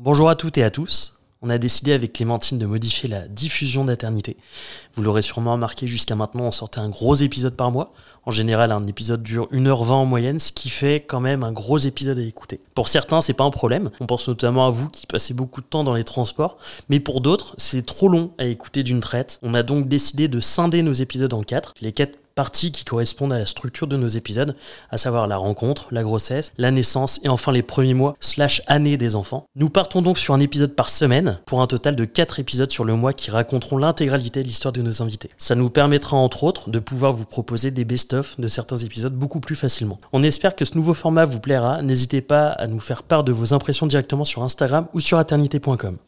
Bonjour à toutes et à tous. On a décidé avec Clémentine de modifier la diffusion d'Aternité. Vous l'aurez sûrement remarqué, jusqu'à maintenant, on sortait un gros épisode par mois. En général, un épisode dure 1h20 en moyenne, ce qui fait quand même un gros épisode à écouter. Pour certains, c'est pas un problème. On pense notamment à vous qui passez beaucoup de temps dans les transports. Mais pour d'autres, c'est trop long à écouter d'une traite. On a donc décidé de scinder nos épisodes en quatre. Les quatre parties qui correspondent à la structure de nos épisodes, à savoir la rencontre, la grossesse, la naissance et enfin les premiers mois slash années des enfants. Nous partons donc sur un épisode par semaine pour un total de 4 épisodes sur le mois qui raconteront l'intégralité de l'histoire de nos invités. Ça nous permettra entre autres de pouvoir vous proposer des best-of de certains épisodes beaucoup plus facilement. On espère que ce nouveau format vous plaira, n'hésitez pas à nous faire part de vos impressions directement sur Instagram ou sur aternité.com.